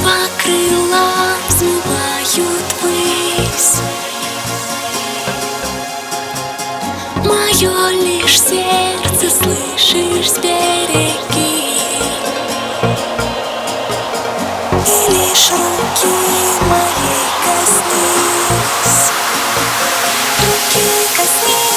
Два крила взмывают Мое лишь сердце слышишь береги И руки моей коснись. Руки коснись.